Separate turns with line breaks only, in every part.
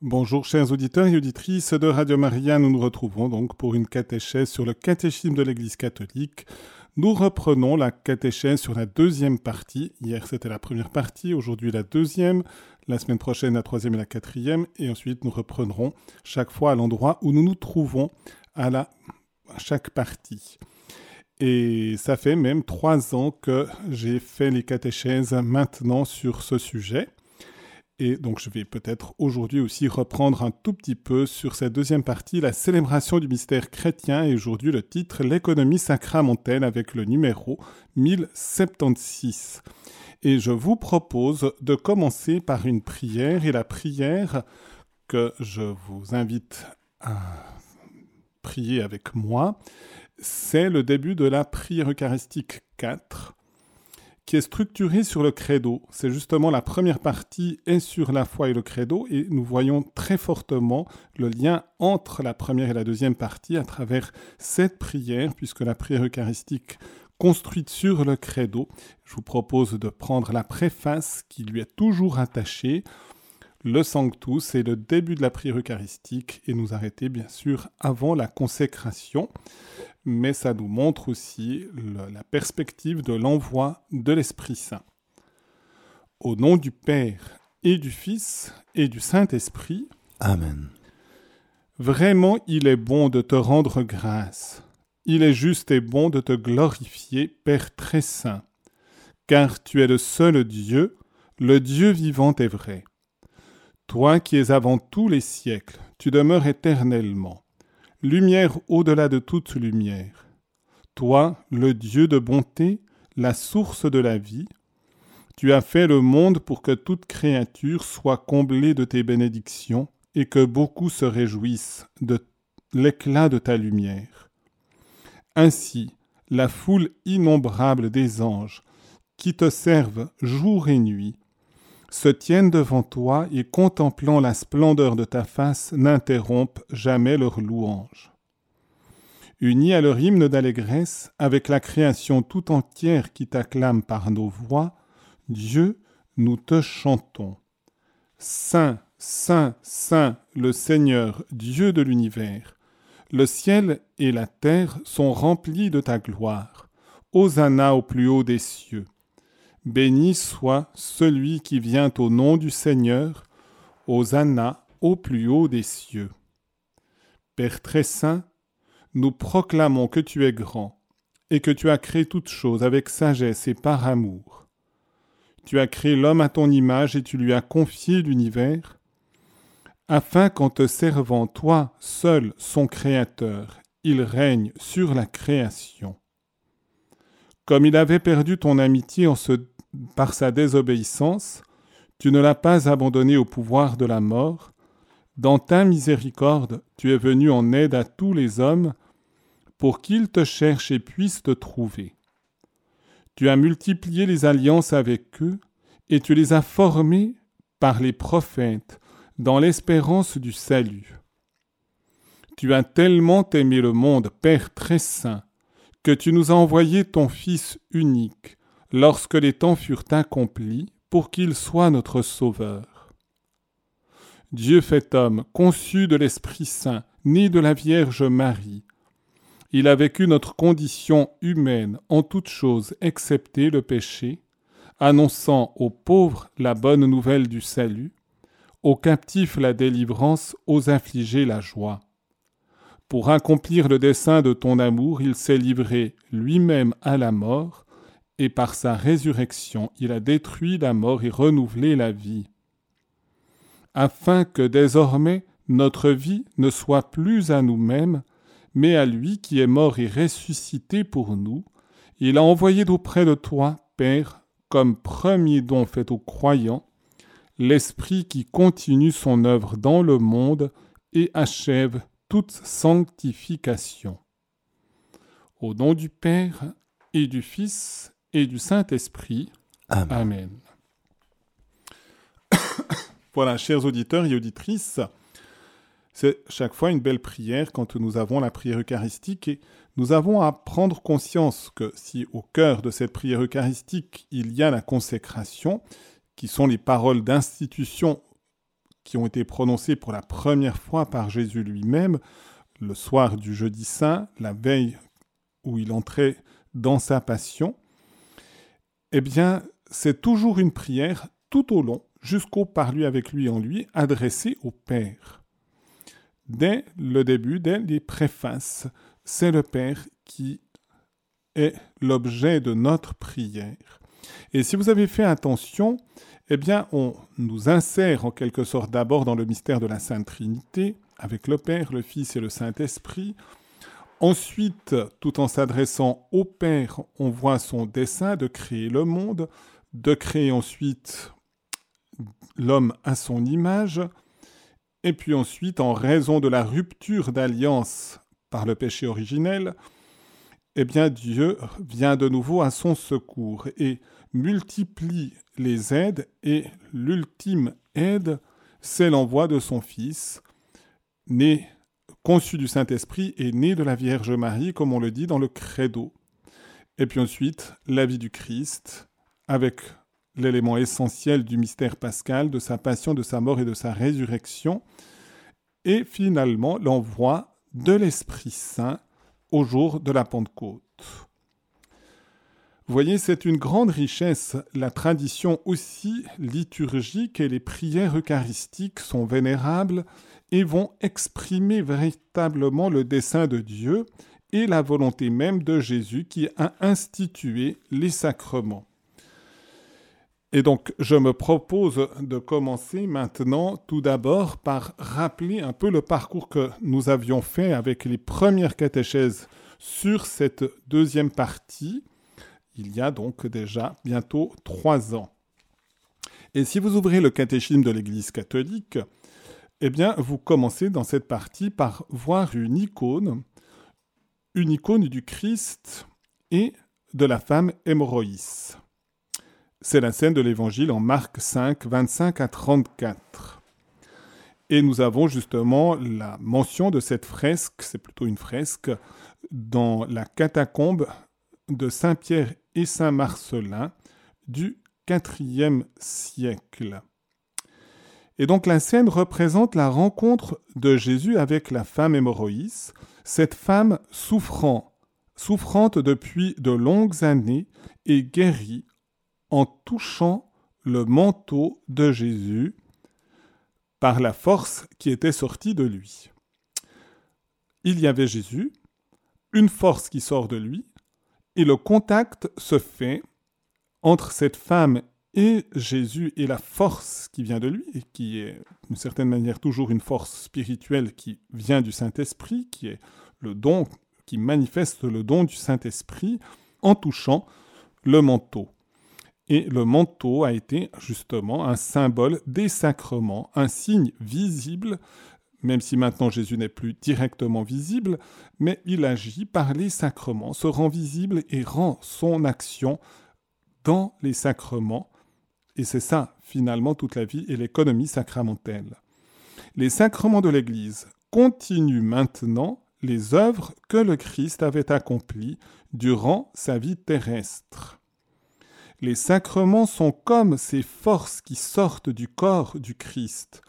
Bonjour chers auditeurs et auditrices de Radio Maria, nous nous retrouvons donc pour une catéchèse sur le catéchisme de l'Église catholique. Nous reprenons la catéchèse sur la deuxième partie. Hier c'était la première partie, aujourd'hui la deuxième, la semaine prochaine la troisième et la quatrième, et ensuite nous reprendrons chaque fois à l'endroit où nous nous trouvons à, la, chaque partie. Et ça fait même trois ans que j'ai fait les catéchèses maintenant sur ce sujet. Et donc je vais peut-être aujourd'hui aussi reprendre un tout petit peu sur cette deuxième partie, la célébration du mystère chrétien, et aujourd'hui le titre L'économie sacramentelle avec le numéro 1076. Et je vous propose de commencer par une prière, et la prière que je vous invite à prier avec moi, c'est le début de la prière eucharistique 4 qui est structuré sur le credo. C'est justement la première partie est sur la foi et le credo et nous voyons très fortement le lien entre la première et la deuxième partie à travers cette prière puisque la prière eucharistique construite sur le credo, je vous propose de prendre la préface qui lui est toujours attachée le Sanctus est le début de la prière eucharistique et nous arrêter bien sûr avant la consécration mais ça nous montre aussi la perspective de l'envoi de l'Esprit Saint. Au nom du Père et du Fils et du Saint-Esprit.
Amen.
Vraiment, il est bon de te rendre grâce. Il est juste et bon de te glorifier, Père très saint, car tu es le seul Dieu, le Dieu vivant et vrai. Toi qui es avant tous les siècles, tu demeures éternellement lumière au-delà de toute lumière. Toi, le Dieu de bonté, la source de la vie, tu as fait le monde pour que toute créature soit comblée de tes bénédictions et que beaucoup se réjouissent de l'éclat de ta lumière. Ainsi, la foule innombrable des anges, qui te servent jour et nuit, se tiennent devant toi et contemplant la splendeur de ta face n'interrompent jamais leur louange. Unis à leur hymne d'allégresse, avec la création tout entière qui t'acclame par nos voix, Dieu, nous te chantons. Saint, Saint, Saint, le Seigneur, Dieu de l'univers. Le ciel et la terre sont remplis de ta gloire. Hosanna au plus haut des cieux. Béni soit celui qui vient au nom du Seigneur, Hosanna au plus haut des cieux. Père très saint, nous proclamons que tu es grand, et que tu as créé toutes choses avec sagesse et par amour. Tu as créé l'homme à ton image et tu lui as confié l'univers, afin qu'en te servant toi seul son Créateur, il règne sur la création. Comme il avait perdu ton amitié par sa désobéissance, tu ne l'as pas abandonné au pouvoir de la mort. Dans ta miséricorde, tu es venu en aide à tous les hommes pour qu'ils te cherchent et puissent te trouver. Tu as multiplié les alliances avec eux et tu les as formés par les prophètes dans l'espérance du salut. Tu as tellement aimé le monde, Père très saint, que tu nous as envoyé ton Fils unique, lorsque les temps furent accomplis, pour qu'il soit notre Sauveur. Dieu fait homme, conçu de l'Esprit Saint, né de la Vierge Marie. Il a vécu notre condition humaine en toutes choses excepté le péché, annonçant aux pauvres la bonne nouvelle du salut, aux captifs la délivrance, aux affligés la joie. Pour accomplir le dessein de ton amour, il s'est livré lui-même à la mort, et par sa résurrection il a détruit la mort et renouvelé la vie, afin que désormais notre vie ne soit plus à nous-mêmes, mais à lui qui est mort et ressuscité pour nous, il a envoyé d'auprès de toi, Père, comme premier don fait aux croyants, l'Esprit qui continue son œuvre dans le monde et achève toute sanctification. Au nom du Père et du Fils et du Saint-Esprit. Amen. voilà, chers auditeurs et auditrices, c'est chaque fois une belle prière quand nous avons la prière eucharistique et nous avons à prendre conscience que si au cœur de cette prière eucharistique il y a la consécration, qui sont les paroles d'institution qui ont été prononcés pour la première fois par Jésus lui-même, le soir du jeudi saint, la veille où il entrait dans sa passion, eh bien, c'est toujours une prière tout au long, jusqu'au par lui avec lui en lui, adressée au Père. Dès le début, dès les préfaces, c'est le Père qui est l'objet de notre prière. Et si vous avez fait attention, eh bien, on nous insère en quelque sorte d'abord dans le mystère de la Sainte Trinité, avec le Père, le Fils et le Saint-Esprit. Ensuite, tout en s'adressant au Père, on voit son dessein de créer le monde, de créer ensuite l'homme à son image, et puis ensuite, en raison de la rupture d'alliance par le péché originel, eh bien Dieu vient de nouveau à son secours et multiplie les aides et l'ultime aide, c'est l'envoi de son Fils, né, conçu du Saint-Esprit et né de la Vierge Marie, comme on le dit dans le Credo. Et puis ensuite, la vie du Christ, avec l'élément essentiel du mystère pascal, de sa passion, de sa mort et de sa résurrection, et finalement l'envoi de l'Esprit Saint au jour de la Pentecôte. Vous voyez, c'est une grande richesse. La tradition aussi liturgique et les prières eucharistiques sont vénérables et vont exprimer véritablement le dessein de Dieu et la volonté même de Jésus qui a institué les sacrements. Et donc, je me propose de commencer maintenant tout d'abord par rappeler un peu le parcours que nous avions fait avec les premières catéchèses sur cette deuxième partie, il y a donc déjà bientôt trois ans. Et si vous ouvrez le catéchisme de l'Église catholique, eh bien, vous commencez dans cette partie par voir une icône, une icône du Christ et de la femme hémorroïs. C'est la scène de l'Évangile en Marc 5, 25 à 34. Et nous avons justement la mention de cette fresque, c'est plutôt une fresque, dans la catacombe de Saint-Pierre et Saint-Marcelin du IVe siècle. Et donc la scène représente la rencontre de Jésus avec la femme hémorroïs, cette femme souffrant, souffrante depuis de longues années et guérie en touchant le manteau de Jésus par la force qui était sortie de lui. Il y avait Jésus, une force qui sort de lui, et le contact se fait entre cette femme et Jésus et la force qui vient de lui, et qui est d'une certaine manière toujours une force spirituelle qui vient du Saint-Esprit, qui est le don, qui manifeste le don du Saint-Esprit, en touchant le manteau. Et le manteau a été justement un symbole des sacrements, un signe visible, même si maintenant Jésus n'est plus directement visible, mais il agit par les sacrements, se rend visible et rend son action dans les sacrements. Et c'est ça, finalement, toute la vie et l'économie sacramentelle. Les sacrements de l'Église continuent maintenant les œuvres que le Christ avait accomplies durant sa vie terrestre. Les sacrements sont comme ces forces qui sortent du corps du Christ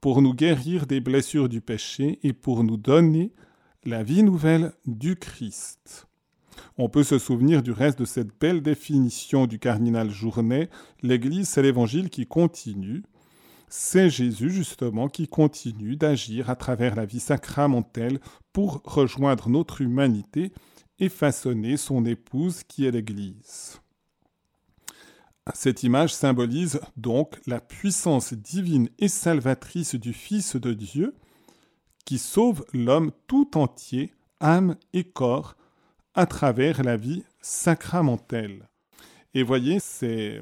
pour nous guérir des blessures du péché et pour nous donner la vie nouvelle du Christ. On peut se souvenir du reste de cette belle définition du cardinal Journet, l'Église c'est l'Évangile qui continue. C'est Jésus justement qui continue d'agir à travers la vie sacramentelle pour rejoindre notre humanité et façonner son épouse qui est l'Église. Cette image symbolise donc la puissance divine et salvatrice du Fils de Dieu qui sauve l'homme tout entier, âme et corps, à travers la vie sacramentelle. Et voyez, c'est,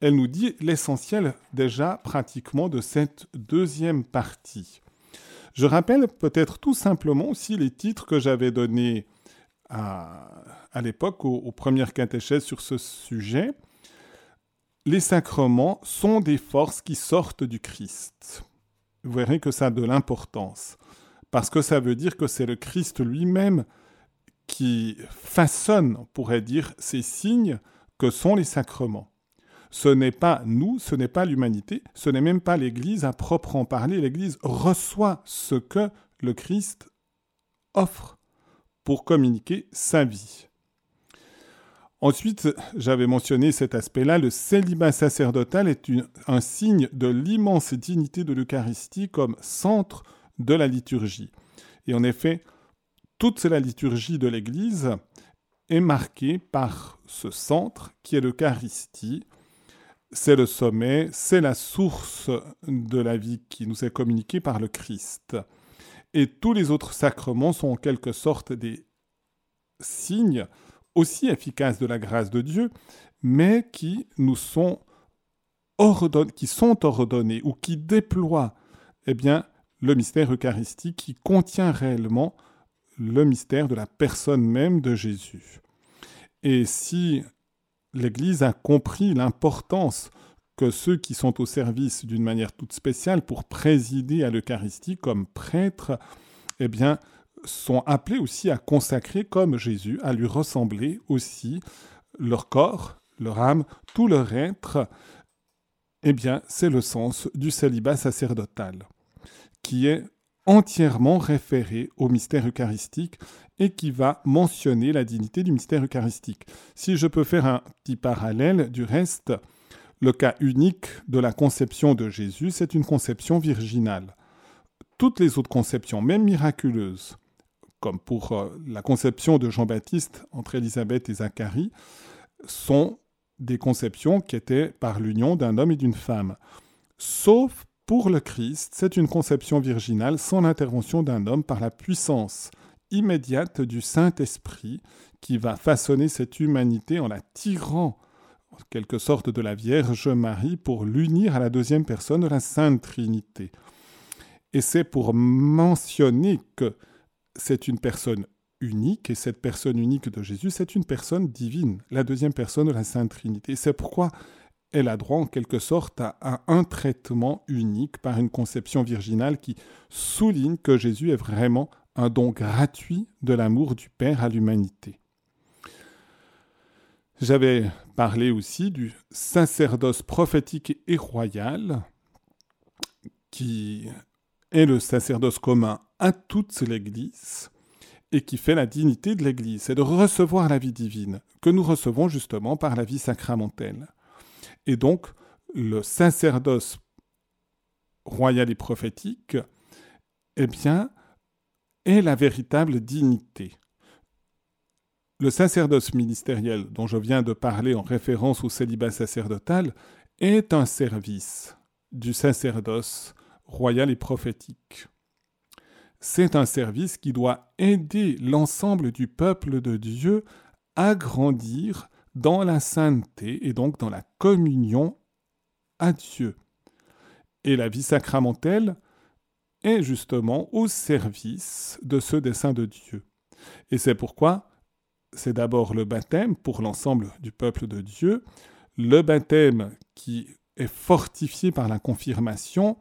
elle nous dit l'essentiel déjà pratiquement de cette deuxième partie. Je rappelle peut-être tout simplement aussi les titres que j'avais donnés à, l'époque aux, aux premières catéchèses sur ce sujet les sacrements sont des forces qui sortent du Christ. Vous verrez que ça a de l'importance, parce que ça veut dire que c'est le Christ lui-même qui façonne, on pourrait dire, ces signes que sont les sacrements. Ce n'est pas nous, ce n'est pas l'humanité, ce n'est même pas l'Église à proprement parler. L'Église reçoit ce que le Christ offre pour communiquer sa vie. Ensuite, j'avais mentionné cet aspect-là, le célibat sacerdotal est un signe de l'immense dignité de l'Eucharistie comme centre de la liturgie. Et en effet, toute la liturgie de l'Église est marquée par ce centre qui est l'Eucharistie. C'est le sommet, c'est la source de la vie qui nous est communiquée par le Christ. Et tous les autres sacrements sont en quelque sorte des signes aussi efficaces de la grâce de Dieu, mais qui nous sont ordonnés, qui sont ou qui déploient eh bien, le mystère eucharistique qui contient réellement le mystère de la personne même de Jésus. Et si l'Église a compris l'importance que ceux qui sont au service d'une manière toute spéciale pour présider à l'Eucharistie comme prêtres, eh bien, sont appelés aussi à consacrer comme Jésus, à lui ressembler aussi leur corps, leur âme, tout leur être, eh bien, c'est le sens du célibat sacerdotal, qui est entièrement référé au mystère eucharistique et qui va mentionner la dignité du mystère eucharistique. Si je peux faire un petit parallèle, du reste, le cas unique de la conception de Jésus, c'est une conception virginale. Toutes les autres conceptions, même miraculeuses, comme pour euh, la conception de Jean-Baptiste entre Élisabeth et Zacharie, sont des conceptions qui étaient par l'union d'un homme et d'une femme. Sauf pour le Christ, c'est une conception virginale sans l'intervention d'un homme par la puissance immédiate du Saint-Esprit qui va façonner cette humanité en la tirant en quelque sorte de la Vierge Marie pour l'unir à la deuxième personne de la Sainte Trinité. Et c'est pour mentionner que c'est une personne unique, et cette personne unique de Jésus, c'est une personne divine, la deuxième personne de la Sainte Trinité. C'est pourquoi elle a droit en quelque sorte à, un traitement unique par une conception virginale qui souligne que Jésus est vraiment un don gratuit de l'amour du Père à l'humanité. J'avais parlé aussi du sacerdoce prophétique et royal, qui est le sacerdoce commun à toute l'Église et qui fait la dignité de l'Église, c'est de recevoir la vie divine, que nous recevons justement par la vie sacramentelle. Et donc, le sacerdoce royal et prophétique, eh bien, est la véritable dignité. Le sacerdoce ministériel dont je viens de parler en référence au célibat sacerdotal est un service du sacerdoce royal et prophétique. C'est un service qui doit aider l'ensemble du peuple de Dieu à grandir dans la sainteté et donc dans la communion à Dieu. Et la vie sacramentelle est justement au service de ce dessein de Dieu. Et c'est pourquoi c'est d'abord le baptême pour l'ensemble du peuple de Dieu, le baptême qui est fortifié par la confirmation,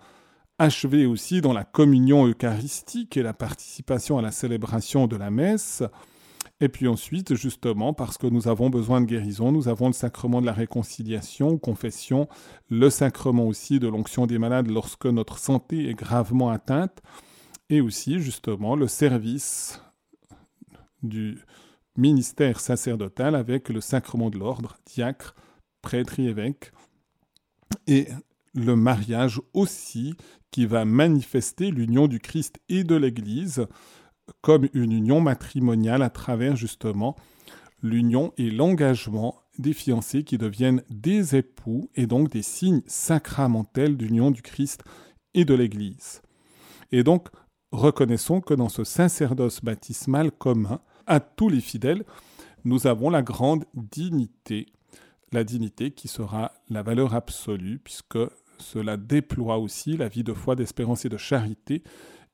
achevé aussi dans la communion eucharistique et la participation à la célébration de la messe, et puis ensuite, justement, parce que nous avons besoin de guérison, nous avons le sacrement de la réconciliation, confession, le sacrement aussi de l'onction des malades lorsque notre santé est gravement atteinte, et aussi, justement, le service du ministère sacerdotal avec le sacrement de l'ordre, diacre, prêtre et évêque, et le mariage aussi qui va manifester l'union du Christ et de l'Église comme une union matrimoniale à travers justement l'union et l'engagement des fiancés qui deviennent des époux et donc des signes sacramentels d'union du Christ et de l'Église. Et donc, reconnaissons que dans ce sacerdoce baptismal commun à tous les fidèles, nous avons la grande dignité, la dignité qui sera la valeur absolue, puisque cela déploie aussi la vie de foi, d'espérance et de charité,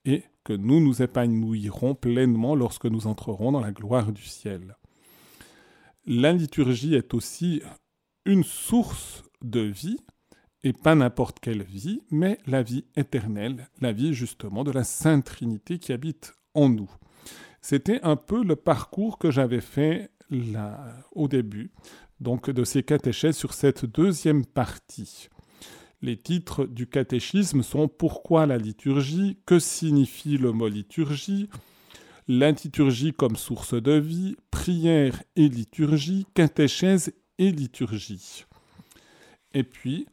et que nous nous épanouirons pleinement lorsque nous entrerons dans la gloire du ciel. La liturgie est aussi une source de vie, et pas n'importe quelle vie, mais la vie éternelle, la vie justement de la Sainte Trinité qui habite en nous. C'était un peu le parcours que j'avais fait au début, donc de ces catéchèses sur cette deuxième partie. Les titres du catéchisme sont Pourquoi la liturgie? Que signifie le mot liturgie? La liturgie comme source de vie, prière et liturgie, catéchèse et liturgie. Et puis,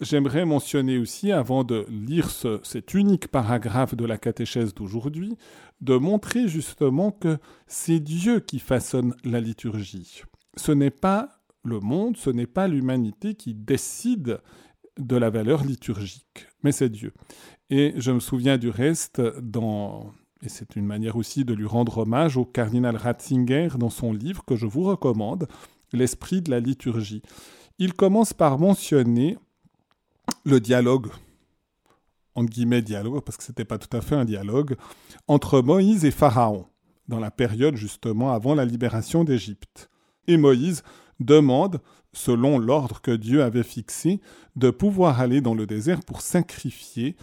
j'aimerais mentionner aussi, avant de lire cet unique paragraphe de la catéchèse d'aujourd'hui, de montrer justement que c'est Dieu qui façonne la liturgie. Ce n'est pas le monde, ce n'est pas l'humanité qui décide de la valeur liturgique, mais c'est Dieu. Et je me souviens du reste dans, et c'est une manière aussi de lui rendre hommage au cardinal Ratzinger dans son livre que je vous recommande, L'esprit de la liturgie. Il commence par mentionner le dialogue, entre guillemets dialogue, parce que ce n'était pas tout à fait un dialogue, entre Moïse et Pharaon, dans la période justement avant la libération d'Égypte. Et Moïse demande, selon l'ordre que Dieu avait fixé, de pouvoir aller dans le désert pour sacrifier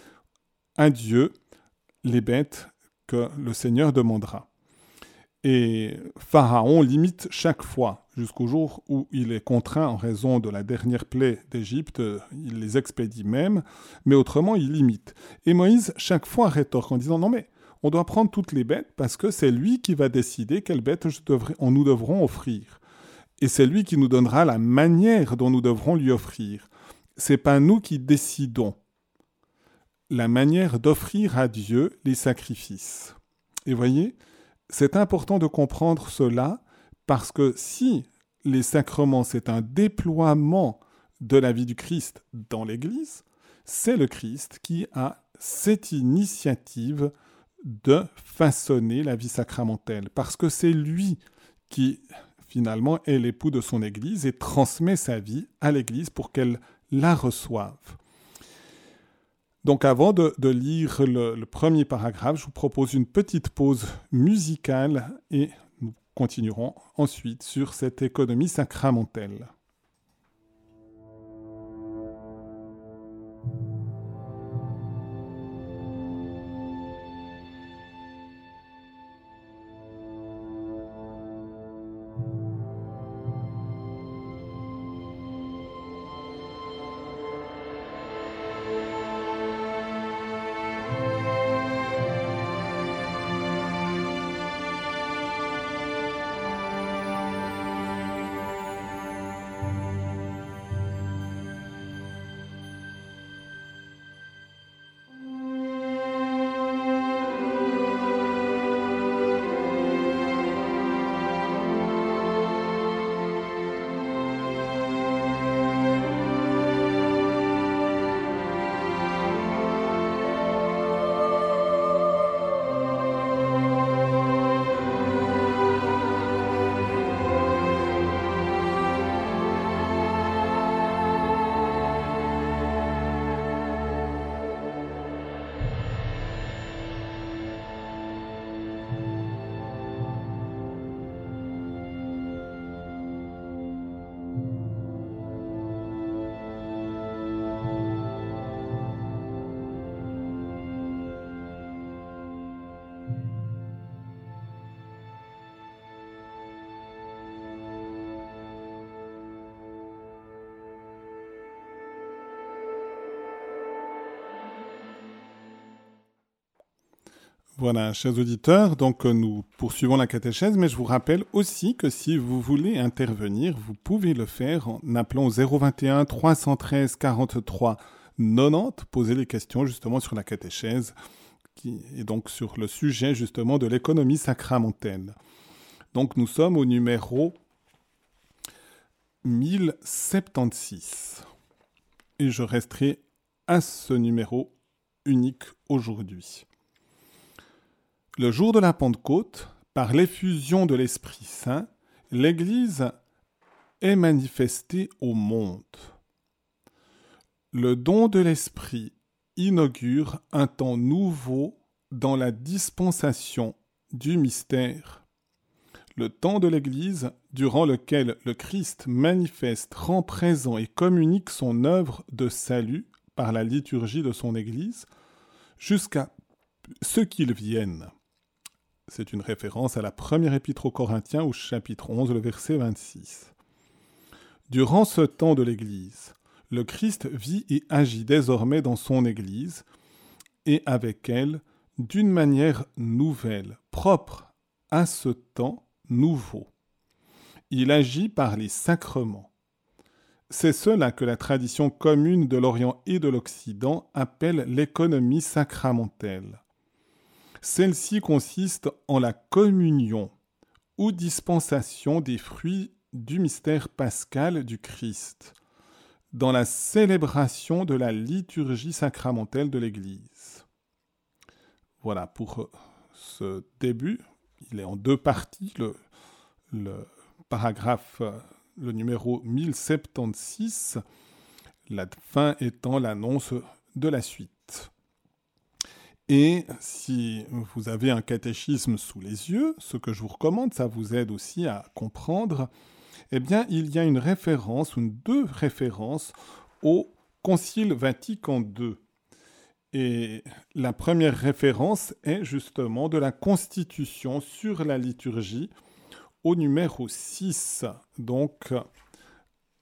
à Dieu les bêtes que le Seigneur demandera. Et Pharaon limite chaque fois, jusqu'au jour où il est contraint en raison de la dernière plaie d'Égypte, il les expédie même, mais autrement il limite. Et Moïse chaque fois rétorque en disant non mais on doit prendre toutes les bêtes parce que c'est lui qui va décider quelles bêtes on nous devrons offrir et c'est lui qui nous donnera la manière dont nous devrons lui offrir. C'est pas nous qui décidons la manière d'offrir à Dieu les sacrifices. Et voyez, c'est important de comprendre cela parce que si les sacrements c'est un déploiement de la vie du Christ dans l'Église, c'est le Christ qui a cette initiative de façonner la vie sacramentelle, parce que c'est lui qui finalement, est l'époux de son Église et transmet sa vie à l'Église pour qu'elle la reçoive. Donc avant de, lire le, premier paragraphe, je vous propose une petite pause musicale et nous continuerons ensuite sur cette économie sacramentelle. Voilà, chers auditeurs, donc euh, nous poursuivons la catéchèse, mais je vous rappelle aussi que si vous voulez intervenir, vous pouvez le faire en appelant au 021 313 43 90, poser les questions justement sur la catéchèse, qui est donc sur le sujet justement de l'économie sacramentelle. Donc nous sommes au numéro 1076. Et je resterai à ce numéro unique aujourd'hui. Le jour de la Pentecôte, par l'effusion de l'Esprit Saint, l'Église est manifestée au monde. Le don de l'Esprit inaugure un temps nouveau dans la dispensation du mystère. Le temps de l'Église, durant lequel le Christ manifeste, rend présent et communique son œuvre de salut par la liturgie de son Église, jusqu'à ce qu'il vienne. C'est une référence à la première épître aux Corinthiens au chapitre 11, le verset 26. Durant ce temps de l'Église, le Christ vit et agit désormais dans son Église, et avec elle d'une manière nouvelle, propre à ce temps nouveau. Il agit par les sacrements. C'est cela que la tradition commune de l'Orient et de l'Occident appelle l'économie sacramentelle. Celle-ci consiste en la communion ou dispensation des fruits du mystère pascal du Christ, dans la célébration de la liturgie sacramentelle de l'Église. Voilà pour euh, ce début. Il est en deux parties. Le, paragraphe, euh, le numéro 1076, la fin étant l'annonce de la suite. Et si vous avez un catéchisme sous les yeux, ce que je vous recommande, ça vous aide aussi à comprendre, eh bien, il y a une référence, deux références au Concile Vatican II. Et la première référence est justement de la Constitution sur la liturgie au numéro 6, donc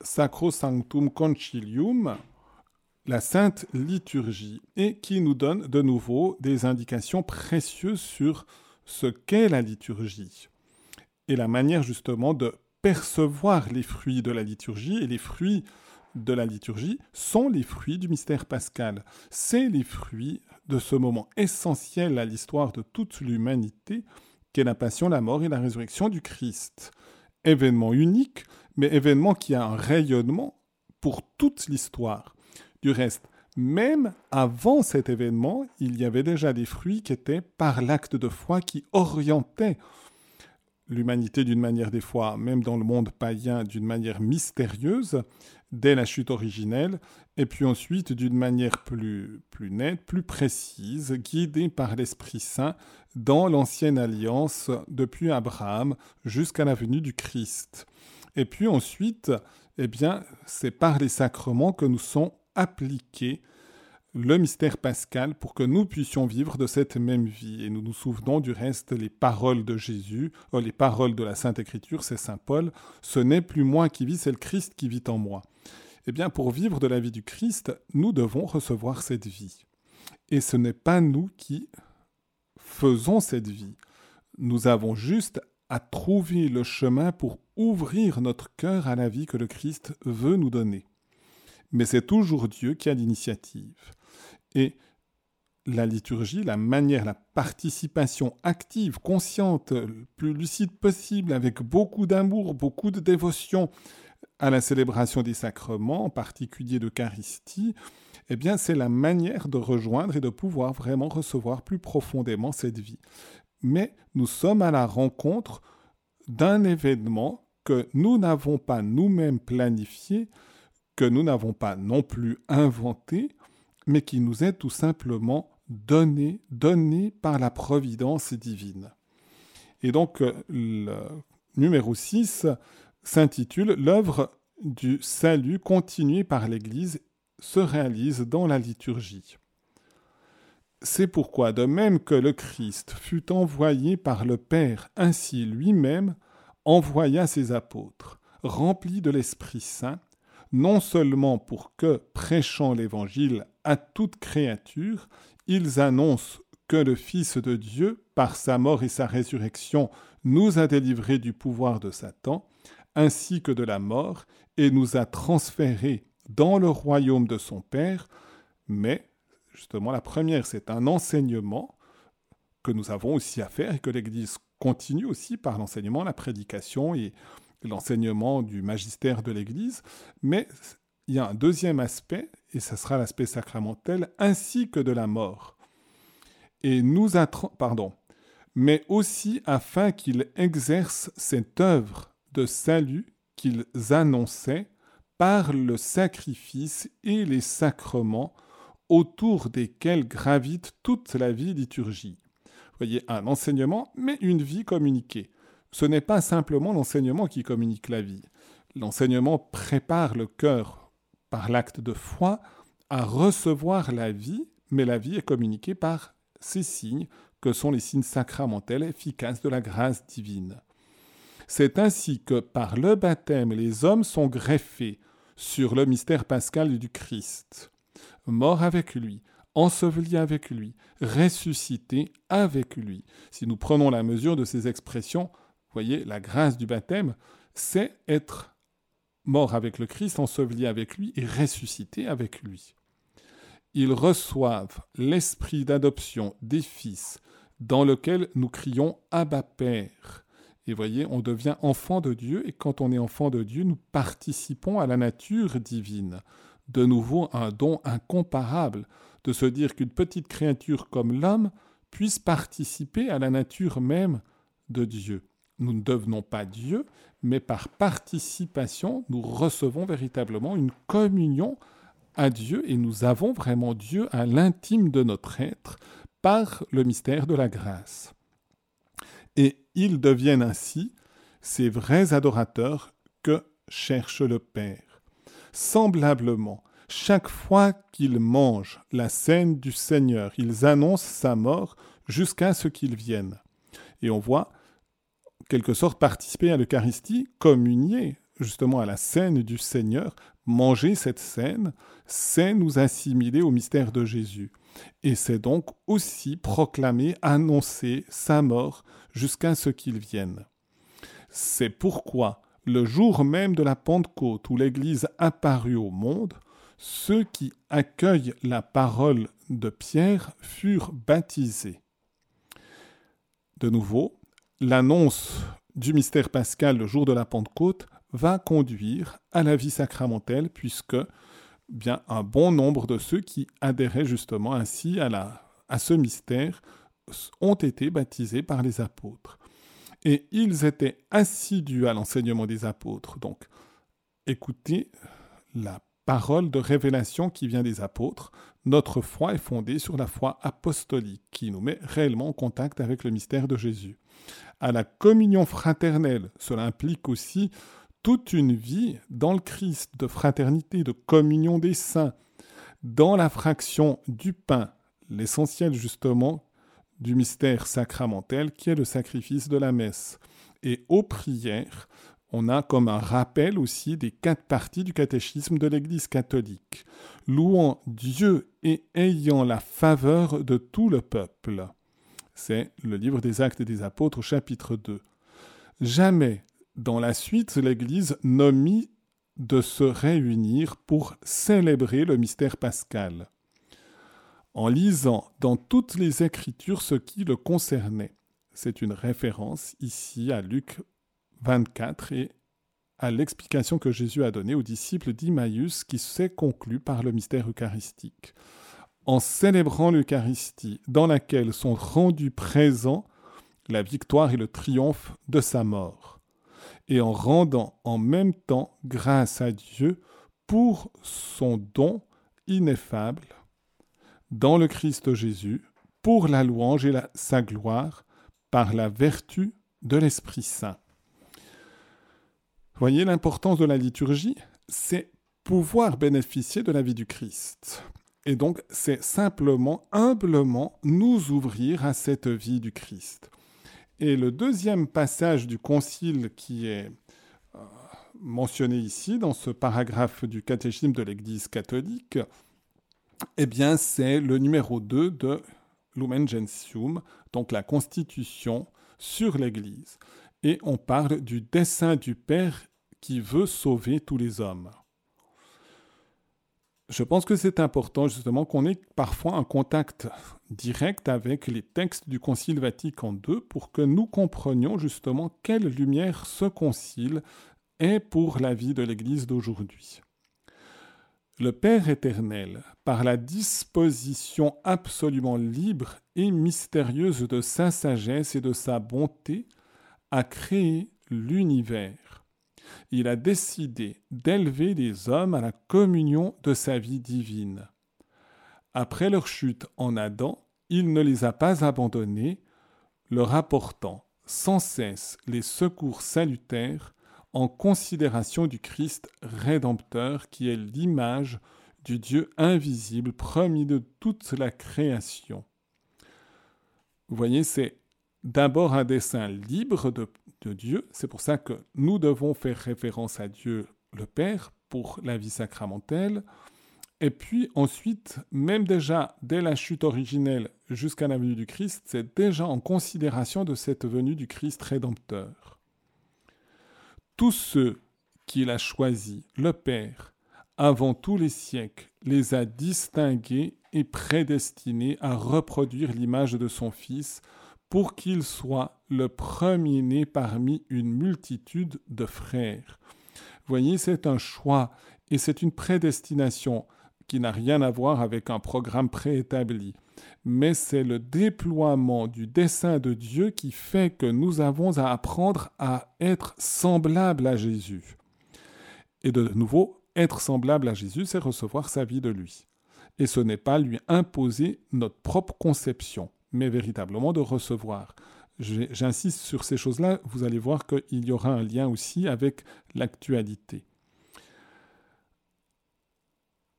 Sacrosanctum Concilium, la Sainte Liturgie, et qui nous donne de nouveau des indications précieuses sur ce qu'est la liturgie et la manière justement de percevoir les fruits de la liturgie et les fruits de la liturgie sont les fruits du mystère pascal. C'est les fruits de ce moment essentiel à l'histoire de toute l'humanité qu'est la passion, la mort et la résurrection du Christ. Événement unique, mais événement qui a un rayonnement pour toute l'histoire. Du reste, même avant cet événement, il y avait déjà des fruits qui étaient par l'acte de foi qui orientaient l'humanité d'une manière des fois, même dans le monde païen, d'une manière mystérieuse, dès la chute originelle, et puis ensuite d'une manière plus, plus nette, plus précise, guidée par l'Esprit Saint dans l'ancienne alliance depuis Abraham jusqu'à la venue du Christ. Et puis ensuite, eh bien, c'est par les sacrements que nous sont appliqués le mystère pascal pour que nous puissions vivre de cette même vie. Et nous nous souvenons du reste les paroles de Jésus, euh, les paroles de la Sainte Écriture, c'est Saint Paul, ce n'est plus moi qui vis, c'est le Christ qui vit en moi. Eh bien, pour vivre de la vie du Christ, nous devons recevoir cette vie. Et ce n'est pas nous qui faisons cette vie. Nous avons juste à trouver le chemin pour ouvrir notre cœur à la vie que le Christ veut nous donner. Mais c'est toujours Dieu qui a l'initiative. Et la liturgie, la manière, la participation active, consciente, plus lucide possible, avec beaucoup d'amour, beaucoup de dévotion à la célébration des sacrements, en particulier d'Eucharistie, eh bien, c'est la manière de rejoindre et de pouvoir vraiment recevoir plus profondément cette vie. Mais nous sommes à la rencontre d'un événement que nous n'avons pas nous-mêmes planifié, que nous n'avons pas non plus inventé, mais qui nous est tout simplement donné, donné par la providence divine. Et donc, euh, le numéro 6 s'intitule L'œuvre du salut continué par l'Église se réalise dans la liturgie. C'est pourquoi, de même que le Christ fut envoyé par le Père, ainsi lui-même envoya ses apôtres, remplis de l'Esprit Saint, non seulement pour que, prêchant l'Évangile à toute créature, ils annoncent que le Fils de Dieu, par sa mort et sa résurrection, nous a délivrés du pouvoir de Satan, ainsi que de la mort, et nous a transférés dans le royaume de son Père, mais justement la première, c'est un enseignement que nous avons aussi à faire et que l'Église continue aussi par l'enseignement, la prédication et l'enseignement du magistère de l'Église, mais il y a un deuxième aspect, et ce sera l'aspect sacramentel, ainsi que de la mort. Et nous pardon, mais aussi afin qu'il exerce cette œuvre de salut qu'ils annonçaient par le sacrifice et les sacrements autour desquels gravite toute la vie liturgie. Voyez, un enseignement, mais une vie communiquée ce n'est pas simplement l'enseignement qui communique la vie. L'enseignement prépare le cœur par l'acte de foi à recevoir la vie, mais la vie est communiquée par ces signes que sont les signes sacramentels efficaces de la grâce divine. C'est ainsi que par le baptême, les hommes sont greffés sur le mystère pascal du Christ, mort avec lui, enseveli avec lui, ressuscité avec lui. Si nous prenons la mesure de ces expressions, voyez, la grâce du baptême, c'est être mort avec le Christ, enseveli avec lui et ressuscité avec lui. Ils reçoivent l'esprit d'adoption des fils, dans lequel nous crions Abba Père. Et voyez, on devient enfant de Dieu, et quand on est enfant de Dieu, nous participons à la nature divine. De nouveau, un don incomparable de se dire qu'une petite créature comme l'homme puisse participer à la nature même de Dieu. Nous ne devenons pas Dieu, mais par participation, nous recevons véritablement une communion à Dieu et nous avons vraiment Dieu à l'intime de notre être par le mystère de la grâce. Et ils deviennent ainsi ces vrais adorateurs que cherche le Père. Semblablement, chaque fois qu'ils mangent la scène du Seigneur, ils annoncent sa mort jusqu'à ce qu'il vienne. Et on voit, quelque sorte, participer à l'Eucharistie, communier justement à la scène du Seigneur, manger cette scène, c'est nous assimiler au mystère de Jésus. Et c'est donc aussi proclamer, annoncer sa mort jusqu'à ce qu'il vienne. C'est pourquoi, le jour même de la Pentecôte où l'Église apparut au monde, ceux qui accueillent la parole de Pierre furent baptisés. De nouveau, l'annonce du mystère pascal le jour de la Pentecôte va conduire à la vie sacramentelle puisque bien un bon nombre de ceux qui adhéraient justement ainsi à, la, à ce mystère ont été baptisés par les apôtres. Et ils étaient assidus à l'enseignement des apôtres. Donc, écoutez la parole de révélation qui vient des apôtres. Notre foi est fondée sur la foi apostolique qui nous met réellement en contact avec le mystère de Jésus. À la communion fraternelle, cela implique aussi toute une vie dans le Christ de fraternité, de communion des saints, dans la fraction du pain, l'essentiel justement du mystère sacramentel qui est le sacrifice de la messe. Et aux prières, on a comme un rappel aussi des quatre parties du catéchisme de l'Église catholique, louant Dieu et ayant la faveur de tout le peuple. C'est le livre des Actes des Apôtres, chapitre 2. Jamais dans la suite, l'Église nomit de se réunir pour célébrer le mystère pascal, en lisant dans toutes les Écritures ce qui le concernait. C'est une référence ici à Luc 24 et à l'explication que Jésus a donnée aux disciples d'Immaüs qui s'est conclue par le mystère eucharistique. En célébrant l'Eucharistie, dans laquelle sont rendus présents la victoire et le triomphe de sa mort et en rendant en même temps grâce à Dieu pour son don ineffable dans le Christ Jésus, pour la louange et sa gloire, par la vertu de l'Esprit Saint. Voyez l'importance de la liturgie C'est pouvoir bénéficier de la vie du Christ. Et donc, c'est simplement, humblement, nous ouvrir à cette vie du Christ. Et le deuxième passage du Concile qui est euh, mentionné ici, dans ce paragraphe du catéchisme de l'Église catholique, eh bien, c'est le numéro 2 de Lumen Gentium, donc la Constitution sur l'Église. Et on parle du dessein du Père qui veut sauver tous les hommes je pense que c'est important justement qu'on ait parfois un contact direct avec les textes du Concile Vatican II pour que nous comprenions justement quelle lumière ce concile est pour la vie de l'Église d'aujourd'hui. Le Père éternel, par la disposition absolument libre et mystérieuse de sa sagesse et de sa bonté, a créé l'univers il a décidé d'élever les hommes à la communion de sa vie divine. Après leur chute en Adam, il ne les a pas abandonnés, leur apportant sans cesse les secours salutaires en considération du Christ rédempteur qui est l'image du Dieu invisible, premier de toute la création. Vous voyez, c'est d'abord un dessein libre de, de Dieu. C'est pour ça que nous devons faire référence à Dieu le Père pour la vie sacramentelle. Et puis ensuite, même déjà dès la chute originelle jusqu'à la venue du Christ, c'est déjà en considération de cette venue du Christ rédempteur. Tous ceux qu'il a choisis, le Père, avant tous les siècles, les a distingués et prédestinés à reproduire l'image de son Fils pour qu'il soit le premier-né parmi une multitude de frères. Voyez, c'est un choix et c'est une prédestination qui n'a rien à voir avec un programme préétabli, mais c'est le déploiement du dessein de Dieu qui fait que nous avons à apprendre à être semblables à Jésus. Et de nouveau, être semblable à Jésus, c'est recevoir sa vie de lui. Et ce n'est pas lui imposer notre propre conception, mais véritablement de recevoir. J'insiste sur ces choses-là, vous allez voir qu'il y aura un lien aussi avec l'actualité.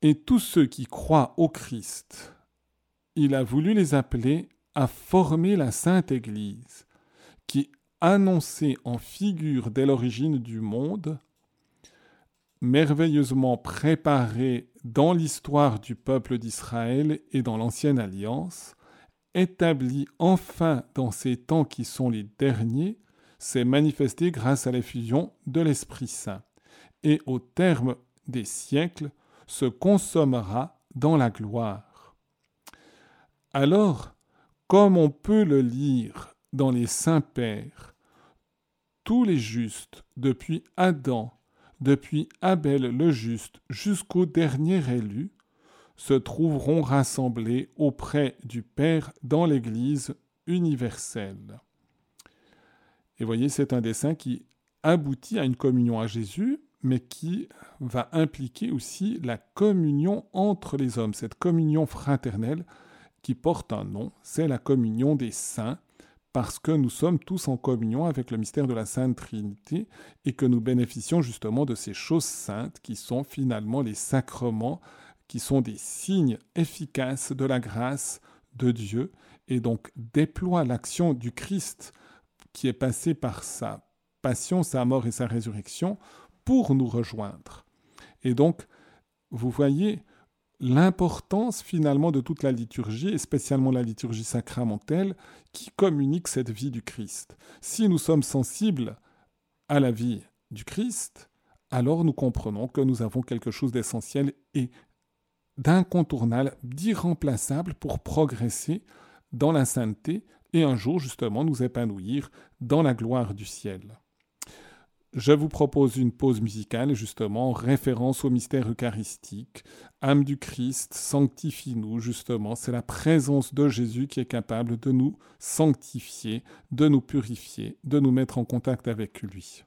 Et tous ceux qui croient au Christ, il a voulu les appeler à former la Sainte Église, qui annonçait en figure dès l'origine du monde merveilleusement préparé dans l'histoire du peuple d'Israël et dans l'Ancienne Alliance, établi enfin dans ces temps qui sont les derniers, s'est manifesté grâce à l'effusion de l'Esprit Saint, et au terme des siècles se consommera dans la gloire. Alors, comme on peut le lire dans les saints pères, tous les justes, depuis Adam depuis Abel le juste jusqu'au dernier élu, se trouveront rassemblés auprès du Père dans l'Église universelle. Et voyez, c'est un dessin qui aboutit à une communion à Jésus, mais qui va impliquer aussi la communion entre les hommes, cette communion fraternelle qui porte un nom, c'est la communion des saints, parce que nous sommes tous en communion avec le mystère de la Sainte Trinité et que nous bénéficions justement de ces choses saintes qui sont finalement les sacrements, qui sont des signes efficaces de la grâce de Dieu et donc déploient l'action du Christ qui est passé par sa passion, sa mort et sa résurrection pour nous rejoindre. Et donc, vous voyez, l'importance finalement de toute la liturgie, et spécialement la liturgie sacramentelle, qui communique cette vie du Christ. Si nous sommes sensibles à la vie du Christ, alors nous comprenons que nous avons quelque chose d'essentiel et d'incontournable, d'irremplaçable pour progresser dans la sainteté et un jour justement nous épanouir dans la gloire du ciel je vous propose une pause musicale, justement, référence au mystère eucharistique. Âme du Christ, sanctifie-nous, justement. C'est la présence de Jésus qui est capable de nous sanctifier, de nous purifier, de nous mettre en contact avec lui.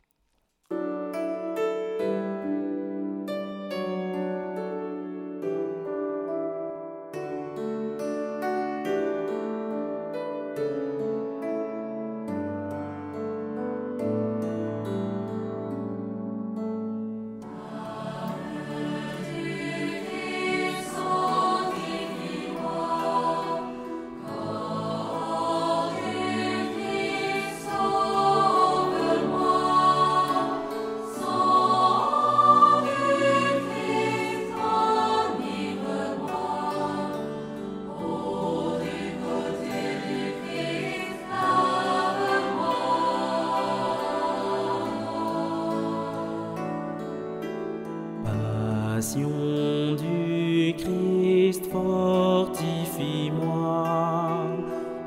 Du Christ, fortifie-moi.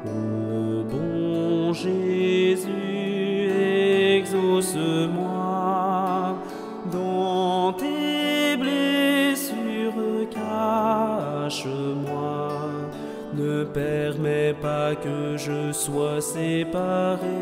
Ô bon Jésus, exauce-moi dans tes blessures, cache-moi. Ne permets pas que je sois séparé.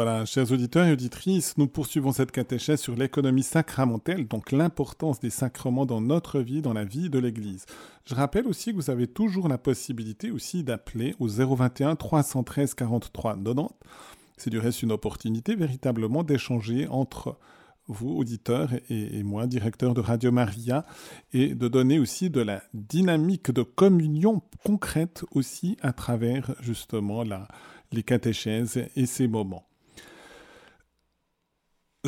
Voilà, chers auditeurs et auditrices, nous poursuivons cette catéchèse sur l'économie sacramentelle, donc l'importance des sacrements dans notre vie, dans la vie de l'Église. Je rappelle aussi que vous avez toujours la possibilité aussi d'appeler au 021 313 43 90. C'est du reste une opportunité véritablement d'échanger entre vous, auditeurs, et, moi, directeur de Radio Maria, et de donner aussi de la dynamique de communion concrète aussi à travers justement les catéchèses et ces moments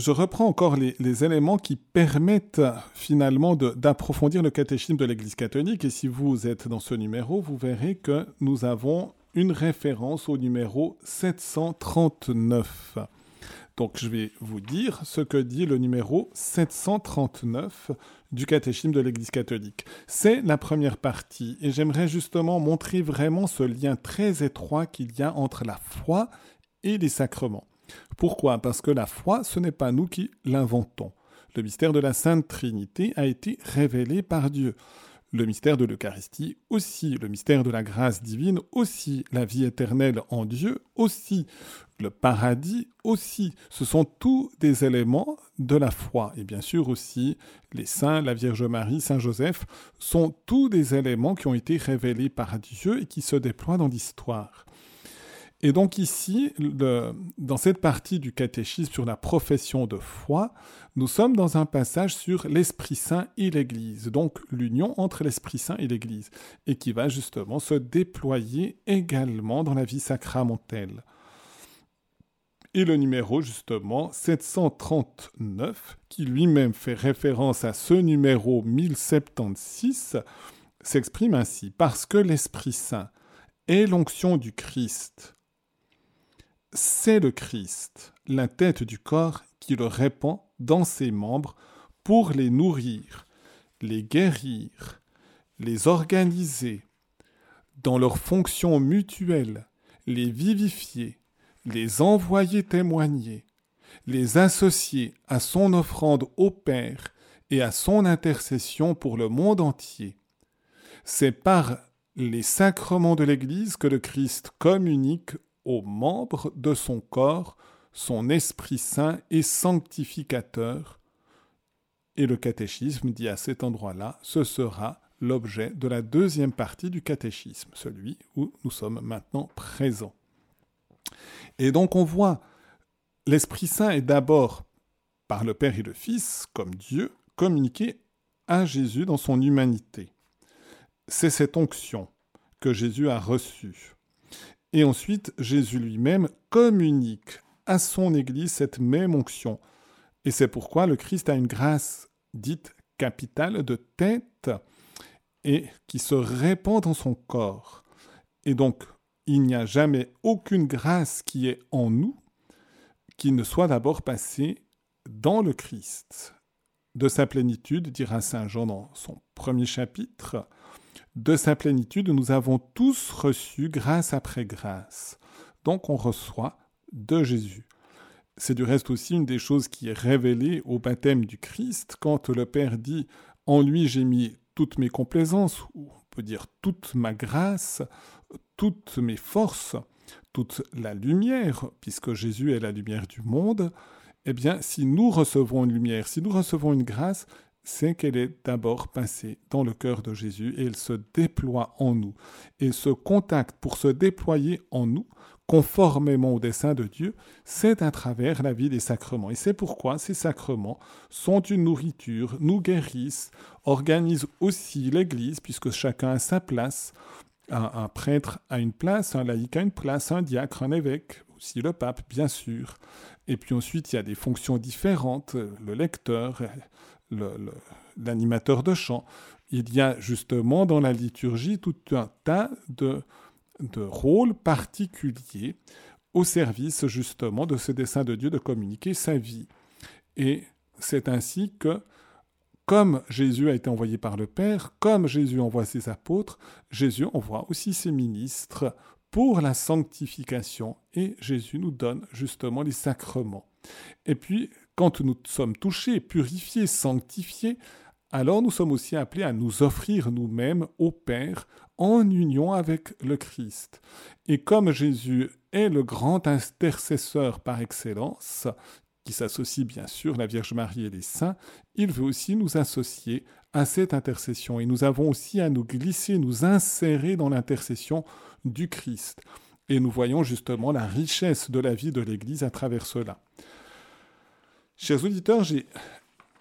je reprends encore les, éléments qui permettent finalement d'approfondir le catéchisme de l'Église catholique. Et si vous êtes dans ce numéro, vous verrez que nous avons une référence au numéro 739. Donc je vais vous dire ce que dit le numéro 739 du catéchisme de l'Église catholique. C'est la première partie et j'aimerais justement montrer vraiment ce lien très étroit qu'il y a entre la foi et les sacrements. Pourquoi? Parce que la foi, ce n'est pas nous qui l'inventons. Le mystère de la Sainte Trinité a été révélé par Dieu. Le mystère de l'Eucharistie aussi, le mystère de la grâce divine aussi, la vie éternelle en Dieu aussi, le paradis aussi. Ce sont tous des éléments de la foi. Et bien sûr aussi, les saints, la Vierge Marie, Saint Joseph, sont tous des éléments qui ont été révélés par Dieu et qui se déploient dans l'histoire. Et donc ici, dans cette partie du catéchisme sur la profession de foi, nous sommes dans un passage sur l'Esprit Saint et l'Église, donc l'union entre l'Esprit Saint et l'Église, et qui va justement se déployer également dans la vie sacramentelle. Et le numéro justement 739, qui lui-même fait référence à ce numéro 1076, s'exprime ainsi, parce que l'Esprit Saint est l'onction du Christ c'est le Christ, la tête du corps, qui le répand dans ses membres pour les nourrir, les guérir, les organiser, dans leurs fonctions mutuelles, les vivifier, les envoyer témoigner, les associer à son offrande au Père et à son intercession pour le monde entier. C'est par les sacrements de l'Église que le Christ communique aux membres de son corps son Esprit Saint et sanctificateur. Et le catéchisme dit à cet endroit-là, ce sera l'objet de la deuxième partie du catéchisme, celui où nous sommes maintenant présents. Et donc on voit, l'Esprit Saint est d'abord, par le Père et le Fils, comme Dieu, communiqué à Jésus dans son humanité. C'est cette onction que Jésus a reçue. Et ensuite, Jésus lui-même communique à son Église cette même onction. Et c'est pourquoi le Christ a une grâce dite capitale de tête et qui se répand dans son corps. Et donc, il n'y a jamais aucune grâce qui est en nous qui ne soit d'abord passée dans le Christ. De sa plénitude, dira Saint Jean dans son premier chapitre, de sa plénitude, nous avons tous reçu grâce après grâce. Donc on reçoit de Jésus. C'est du reste aussi une des choses qui est révélée au baptême du Christ, quand le Père dit En lui j'ai mis toutes mes complaisances, ou on peut dire toute ma grâce, toutes mes forces, toute la lumière, puisque Jésus est la lumière du monde, eh bien, si nous recevons une lumière, si nous recevons une grâce, c'est qu'elle est d'abord passée dans le cœur de Jésus et elle se déploie en nous. Et ce contact pour se déployer en nous, conformément au dessein de Dieu, c'est à travers la vie des sacrements. Et c'est pourquoi ces sacrements sont une nourriture, nous guérissent, organisent aussi l'Église, puisque chacun a sa place. Un, un, prêtre a une place, un laïc a une place, un diacre, un évêque, aussi le pape, bien sûr. Et puis ensuite, il y a des fonctions différentes, le lecteur, l'animateur de chant. Il y a justement dans la liturgie tout un tas de, de rôles particuliers au service justement de ce dessein de Dieu de communiquer sa vie. Et c'est ainsi que, comme Jésus a été envoyé par le Père, comme Jésus envoie ses apôtres, Jésus envoie aussi ses ministres pour la sanctification et Jésus nous donne justement les sacrements. Et puis, quand nous sommes touchés, purifiés, sanctifiés, alors nous sommes aussi appelés à nous offrir nous-mêmes au Père en union avec le Christ. Et comme Jésus est le grand intercesseur par excellence, qui s'associe bien sûr la Vierge Marie et les saints, il veut aussi nous associer à cette intercession. Et nous avons aussi à nous glisser, nous insérer dans l'intercession du Christ. Et nous voyons justement la richesse de la vie de l'Église à travers cela. Chers auditeurs, j'ai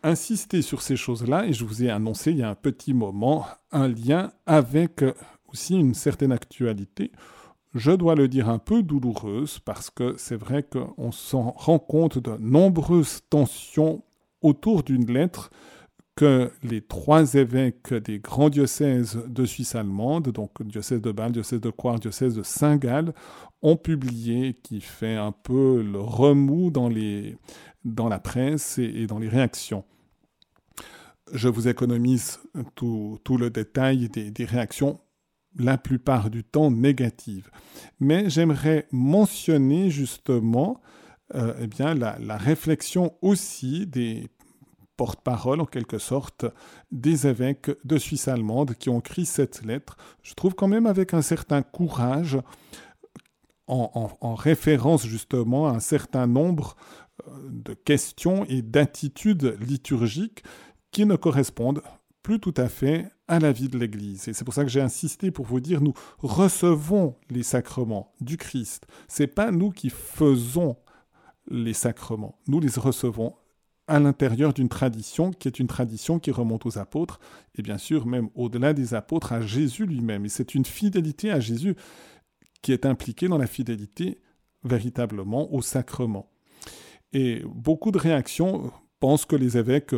insisté sur ces choses-là et je vous ai annoncé il y a un petit moment un lien avec aussi une certaine actualité. Je dois le dire, un peu douloureuse, parce que c'est vrai qu'on s'en rend compte de nombreuses tensions autour d'une lettre que les trois évêques des grands diocèses de Suisse allemande, donc diocèse de Bâle, diocèse de Coire, diocèse de Saint-Gall, ont publié, qui fait un peu le remous dans, les, dans la presse et, dans les réactions. Je vous économise tout, le détail des, réactions la plupart du temps négatives. Mais j'aimerais mentionner justement euh, eh bien, la, réflexion aussi des porte-parole en quelque sorte des évêques de Suisse allemande qui ont écrit cette lettre, je trouve quand même avec un certain courage, en, en référence justement à un certain nombre de questions et d'attitudes liturgiques qui ne correspondent plus tout à fait à la vie de l'Église. Et c'est pour ça que j'ai insisté pour vous dire, nous recevons les sacrements du Christ. C'est pas nous qui faisons les sacrements. Nous les recevons à l'intérieur d'une tradition qui est une tradition qui remonte aux apôtres, et bien sûr même au-delà des apôtres, à Jésus lui-même. Et c'est une fidélité à Jésus qui est impliquée dans la fidélité véritablement au sacrement. Et beaucoup de réactions pensent que les évêques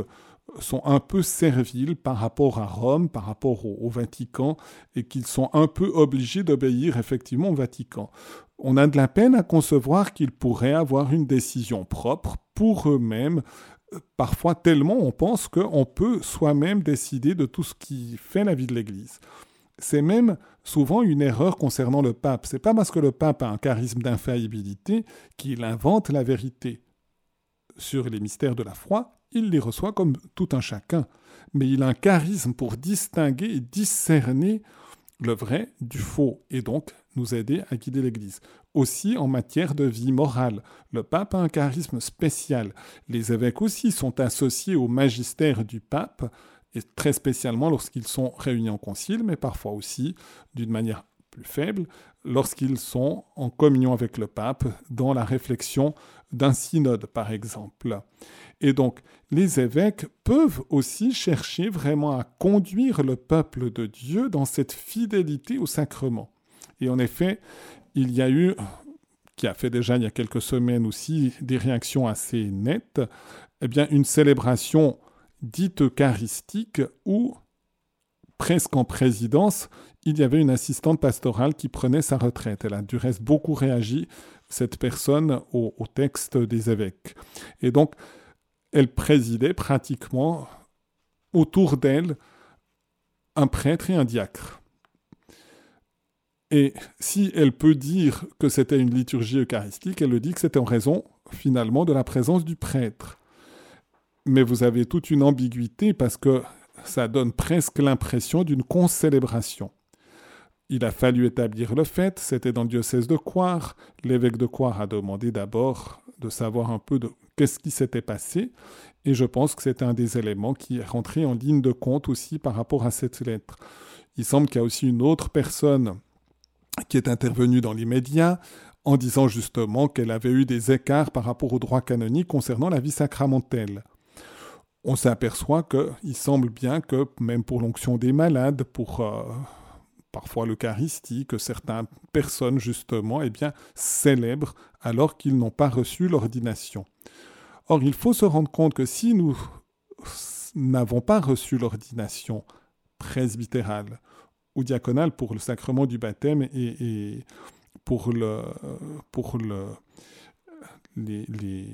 sont un peu serviles par rapport à Rome, par rapport au, Vatican, et qu'ils sont un peu obligés d'obéir effectivement au Vatican. On a de la peine à concevoir qu'ils pourraient avoir une décision propre pour eux-mêmes. Parfois tellement on pense qu'on peut soi-même décider de tout ce qui fait la vie de l'Église. C'est même souvent une erreur concernant le pape. C'est pas parce que le pape a un charisme d'infaillibilité qu'il invente la vérité sur les mystères de la foi, il les reçoit comme tout un chacun, mais il a un charisme pour distinguer et discerner le vrai du faux, et donc nous aider à guider l'Église. Aussi en matière de vie morale, le pape a un charisme spécial. Les évêques aussi sont associés au magistère du pape, et très spécialement lorsqu'ils sont réunis en concile, mais parfois aussi, d'une manière plus faible, lorsqu'ils sont en communion avec le pape dans la réflexion d'un synode, par exemple. Et donc, les évêques peuvent aussi chercher vraiment à conduire le peuple de Dieu dans cette fidélité au sacrement. Et en effet, il y a eu, qui a fait déjà il y a quelques semaines aussi des réactions assez nettes, eh bien, une célébration dite eucharistique où, presque en présidence, il y avait une assistante pastorale qui prenait sa retraite. Elle a du reste beaucoup réagi, cette personne, au, texte des évêques. Et donc, elle présidait pratiquement autour d'elle un prêtre et un diacre. Et si elle peut dire que c'était une liturgie eucharistique, elle le dit que c'était en raison finalement de la présence du prêtre. Mais vous avez toute une ambiguïté parce que ça donne presque l'impression d'une concélébration. Il a fallu établir le fait, c'était dans le diocèse de Coire. L'évêque de Coire a demandé d'abord de savoir un peu de qu'est-ce qui s'était passé. Et je pense que c'est un des éléments qui est rentré en ligne de compte aussi par rapport à cette lettre. Il semble qu'il y a aussi une autre personne qui est intervenue dans les médias en disant justement qu'elle avait eu des écarts par rapport au droit canonique concernant la vie sacramentelle. On s'aperçoit qu'il semble bien que même pour l'onction des malades, pour euh, parfois l'Eucharistie, que certaines personnes justement eh bien, célèbrent alors qu'ils n'ont pas reçu l'ordination. Or, il faut se rendre compte que si nous n'avons pas reçu l'ordination presbytérale ou diaconale pour le sacrement du baptême et, pour, le, pour le, les, les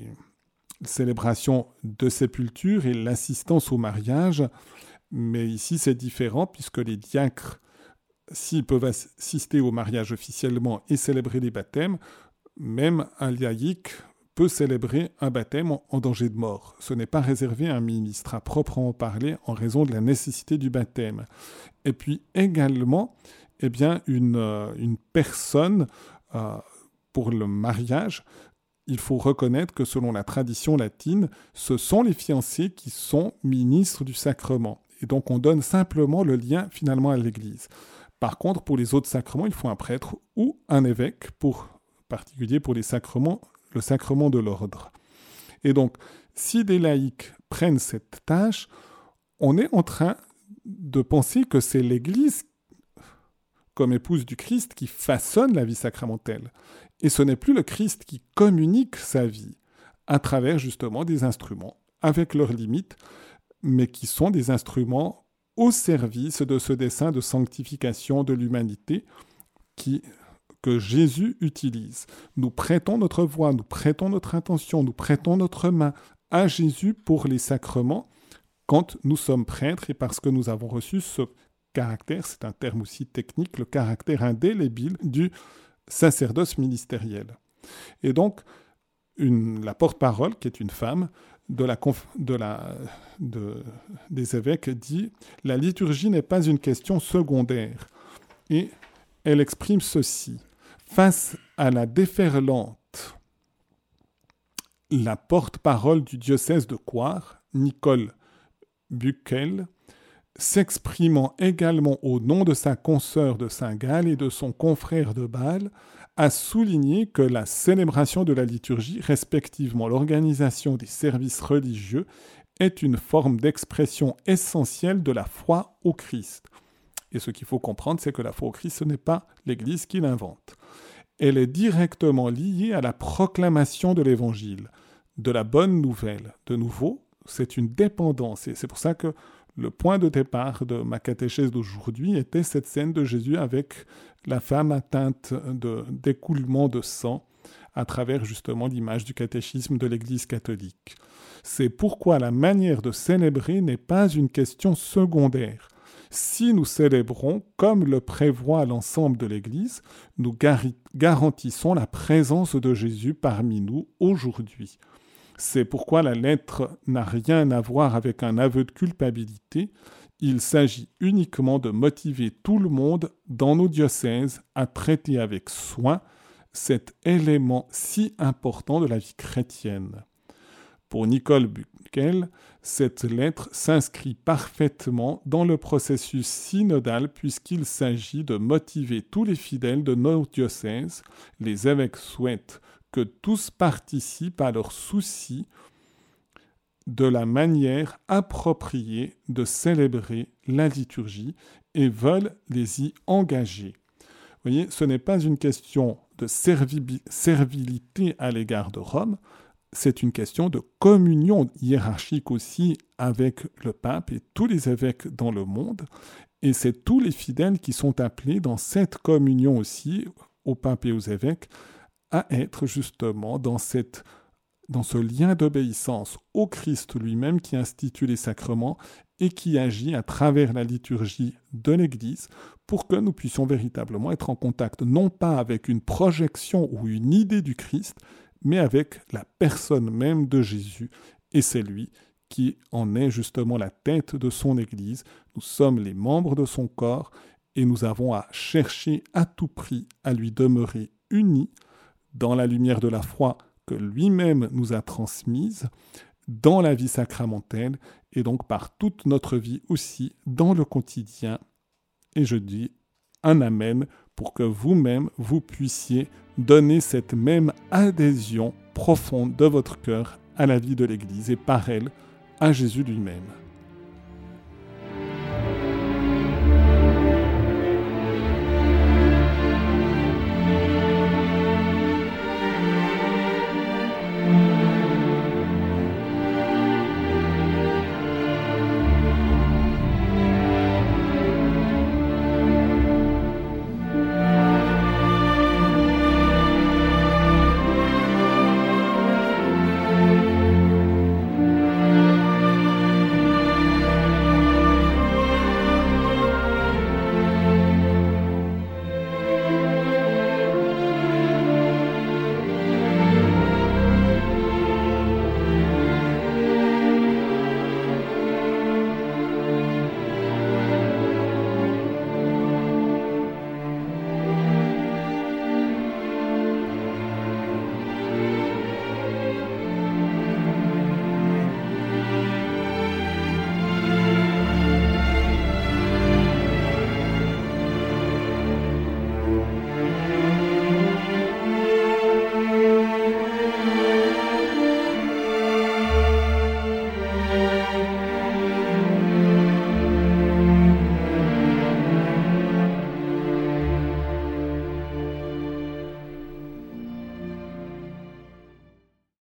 célébrations de sépulture et l'assistance au mariage, mais ici c'est différent puisque les diacres, s'ils peuvent assister au mariage officiellement et célébrer les baptêmes, même un laïc peut célébrer un baptême en danger de mort. Ce n'est pas réservé à un ministre à proprement parler en raison de la nécessité du baptême. Et puis également, eh bien, une, euh, une personne, euh, pour le mariage, il faut reconnaître que selon la tradition latine, ce sont les fiancés qui sont ministres du sacrement. Et donc on donne simplement le lien finalement à l'Église. Par contre, pour les autres sacrements, il faut un prêtre ou un évêque, pour particulier pour les sacrements, le sacrement de l'ordre. Et donc, si des laïcs prennent cette tâche, on est en train de penser que c'est l'Église, comme épouse du Christ, qui façonne la vie sacramentelle. Et ce n'est plus le Christ qui communique sa vie à travers justement des instruments, avec leurs limites, mais qui sont des instruments au service de ce dessein de sanctification de l'humanité que Jésus utilise. Nous prêtons notre voix, nous prêtons notre intention, nous prêtons notre main à Jésus pour les sacrements quand nous sommes prêtres et parce que nous avons reçu ce caractère, c'est un terme aussi technique, le caractère indélébile du sacerdoce ministériel. Et donc, la porte-parole, qui est une femme de la, de la, de, des évêques, dit La liturgie n'est pas une question secondaire. Et elle exprime ceci Face à la déferlante, la porte-parole du diocèse de Coire, Nicole Buckel, s'exprimant également au nom de sa consoeur de Saint-Gall et de son confrère de Bâle, a souligné que la célébration de la liturgie, respectivement l'organisation des services religieux, est une forme d'expression essentielle de la foi au Christ. Et ce qu'il faut comprendre, c'est que la foi au Christ, ce n'est pas l'Église qui l'invente. Elle est directement liée à la proclamation de l'Évangile, de la bonne nouvelle. De nouveau, c'est une dépendance. Et c'est pour ça que le point de départ de ma catéchèse d'aujourd'hui était cette scène de Jésus avec la femme atteinte d'écoulement de, sang à travers justement l'image du catéchisme de l'Église catholique. C'est pourquoi la manière de célébrer n'est pas une question secondaire. Si nous célébrons comme le prévoit l'ensemble de l'Église, nous garantissons la présence de Jésus parmi nous aujourd'hui. C'est pourquoi la lettre n'a rien à voir avec un aveu de culpabilité. Il s'agit uniquement de motiver tout le monde dans nos diocèses à traiter avec soin cet élément si important de la vie chrétienne. Pour Nicole Buckel, cette lettre s'inscrit parfaitement dans le processus synodal puisqu'il s'agit de motiver tous les fidèles de nos diocèses. Les évêques souhaitent que tous participent à leur souci de la manière appropriée de célébrer la liturgie et veulent les y engager. Vous voyez, ce n'est pas une question de servilité à l'égard de Rome, c'est une question de communion hiérarchique aussi avec le pape et tous les évêques dans le monde. Et c'est tous les fidèles qui sont appelés dans cette communion aussi, au pape et aux évêques, à être justement dans, cette, dans ce lien d'obéissance au Christ lui-même qui institue les sacrements et qui agit à travers la liturgie de l'Église pour que nous puissions véritablement être en contact non pas avec une projection ou une idée du Christ, mais avec la personne même de Jésus. Et c'est lui qui en est justement la tête de son Église. Nous sommes les membres de son corps et nous avons à chercher à tout prix à lui demeurer unis dans la lumière de la foi que lui-même nous a transmise, dans la vie sacramentelle et donc par toute notre vie aussi dans le quotidien. Et je dis un Amen pour que vous-même, vous puissiez donner cette même adhésion profonde de votre cœur à la vie de l'Église et par elle à Jésus lui-même.